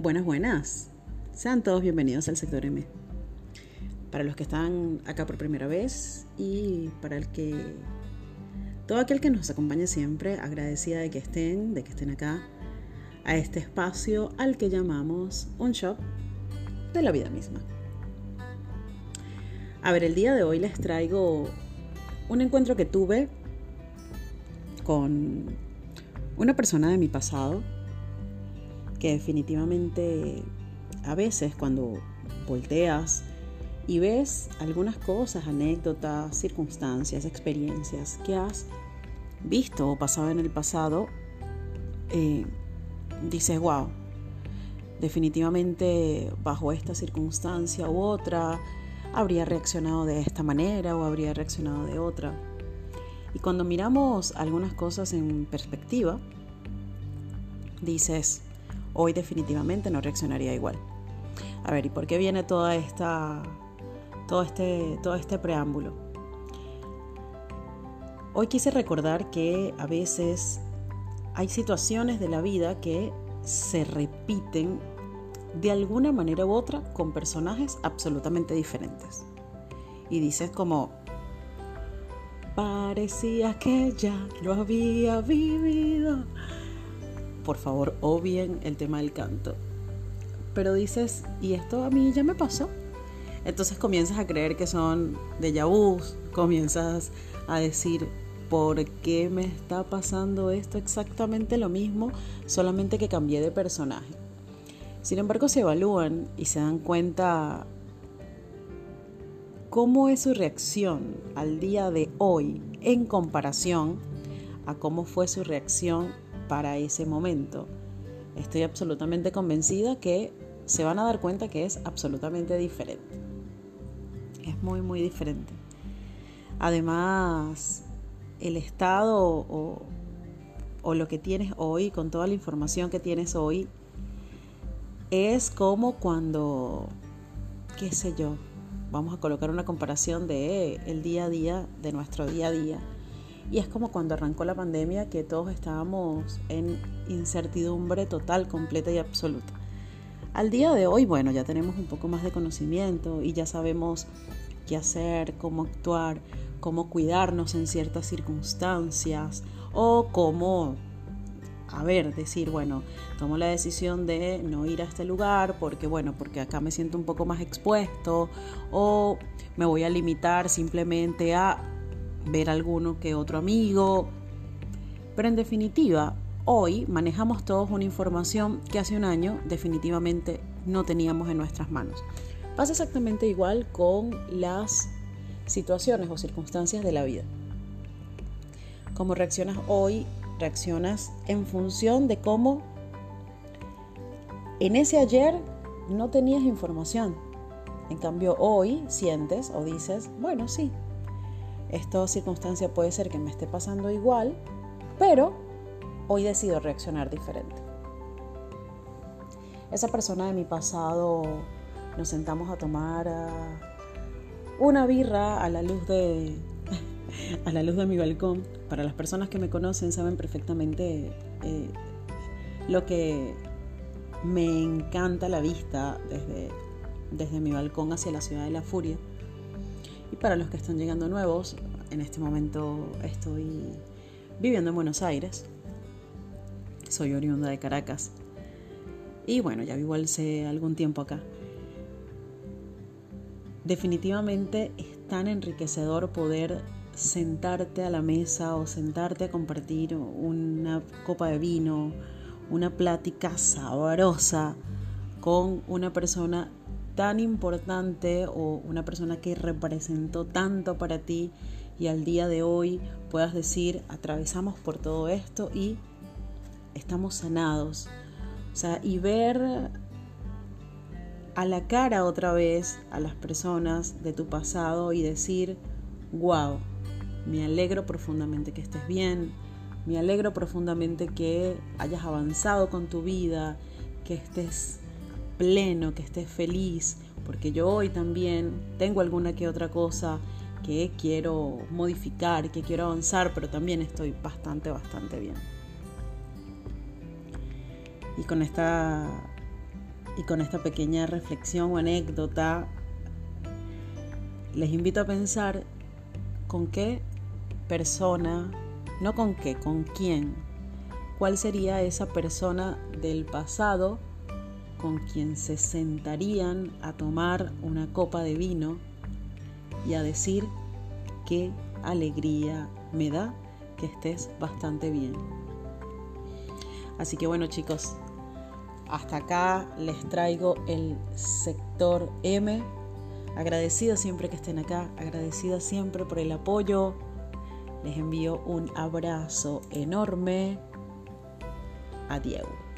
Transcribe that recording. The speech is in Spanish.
Buenas, buenas. Sean todos bienvenidos al sector M. Para los que están acá por primera vez y para el que todo aquel que nos acompañe siempre, agradecida de que estén, de que estén acá, a este espacio al que llamamos un shop de la vida misma. A ver, el día de hoy les traigo un encuentro que tuve con una persona de mi pasado que definitivamente a veces cuando volteas y ves algunas cosas, anécdotas, circunstancias, experiencias que has visto o pasado en el pasado, eh, dices, wow, definitivamente bajo esta circunstancia u otra, habría reaccionado de esta manera o habría reaccionado de otra. Y cuando miramos algunas cosas en perspectiva, dices, hoy definitivamente no reaccionaría igual. A ver, ¿y por qué viene toda esta, todo, este, todo este preámbulo? Hoy quise recordar que a veces hay situaciones de la vida que se repiten de alguna manera u otra con personajes absolutamente diferentes. Y dices como, parecía que ya lo había vivido por favor obvien el tema del canto. Pero dices, ¿y esto a mí ya me pasó? Entonces comienzas a creer que son de vus, comienzas a decir, ¿por qué me está pasando esto exactamente lo mismo, solamente que cambié de personaje? Sin embargo, se evalúan y se dan cuenta cómo es su reacción al día de hoy en comparación a cómo fue su reacción para ese momento. Estoy absolutamente convencida que se van a dar cuenta que es absolutamente diferente. Es muy, muy diferente. Además, el estado o, lo que tienes hoy, con toda la información que tienes hoy, es como cuando, qué sé yo, vamos a colocar una comparación de el día a día, de nuestro día a día y es como cuando arrancó la pandemia que todos estábamos en incertidumbre total, completa y absoluta. Al día de hoy, bueno, ya tenemos un poco más de conocimiento y ya sabemos qué hacer, cómo actuar, cómo cuidarnos en ciertas circunstancias o cómo, a ver, decir, bueno, tomo la decisión de no ir a este lugar porque, bueno, porque acá me siento un poco más expuesto o me voy a limitar simplemente a ver alguno que otro amigo. Pero en definitiva, hoy manejamos todos una información que hace un año definitivamente no teníamos en nuestras manos. Pasa exactamente igual con las situaciones o circunstancias de la vida. Cómo reaccionas hoy, reaccionas en función de cómo en ese ayer no tenías información. En cambio, hoy sientes o dices, bueno, sí, esta circunstancia puede ser que me esté pasando igual, pero hoy decido reaccionar diferente. Esa persona de mi pasado nos sentamos a tomar ah, una birra a la luz de a la luz de mi balcón. Para las personas que me conocen saben perfectamente eh, lo que me encanta la vista desde, desde mi balcón hacia la ciudad de la furia. Y para los que están llegando nuevos, en este momento estoy viviendo en Buenos Aires. Soy oriunda de Caracas. Y bueno, ya vivo hace algún tiempo acá. Definitivamente es tan enriquecedor poder sentarte a la mesa o sentarte a compartir una copa de vino, una plática sabrosa con una persona tan importante o una persona que representó tanto para ti y al día de hoy puedas decir, atravesamos por todo esto y estamos sanados. O sea, y ver a la cara otra vez a las personas de tu pasado y decir, wow, me alegro profundamente que estés bien, me alegro profundamente que hayas avanzado con tu vida, que estés pleno, que estés feliz, porque yo hoy también tengo alguna que otra cosa que quiero modificar, que quiero avanzar, pero también estoy bastante, bastante bien. Y con esta Y con esta pequeña reflexión o anécdota, les invito a pensar con qué persona, no con qué, con quién, cuál sería esa persona del pasado con quien se sentarían a tomar una copa de vino y a decir qué alegría me da que estés bastante bien. Así que bueno chicos, hasta acá les traigo el sector M. Agradecida siempre que estén acá, agradecida siempre por el apoyo. Les envío un abrazo enorme. Adiós.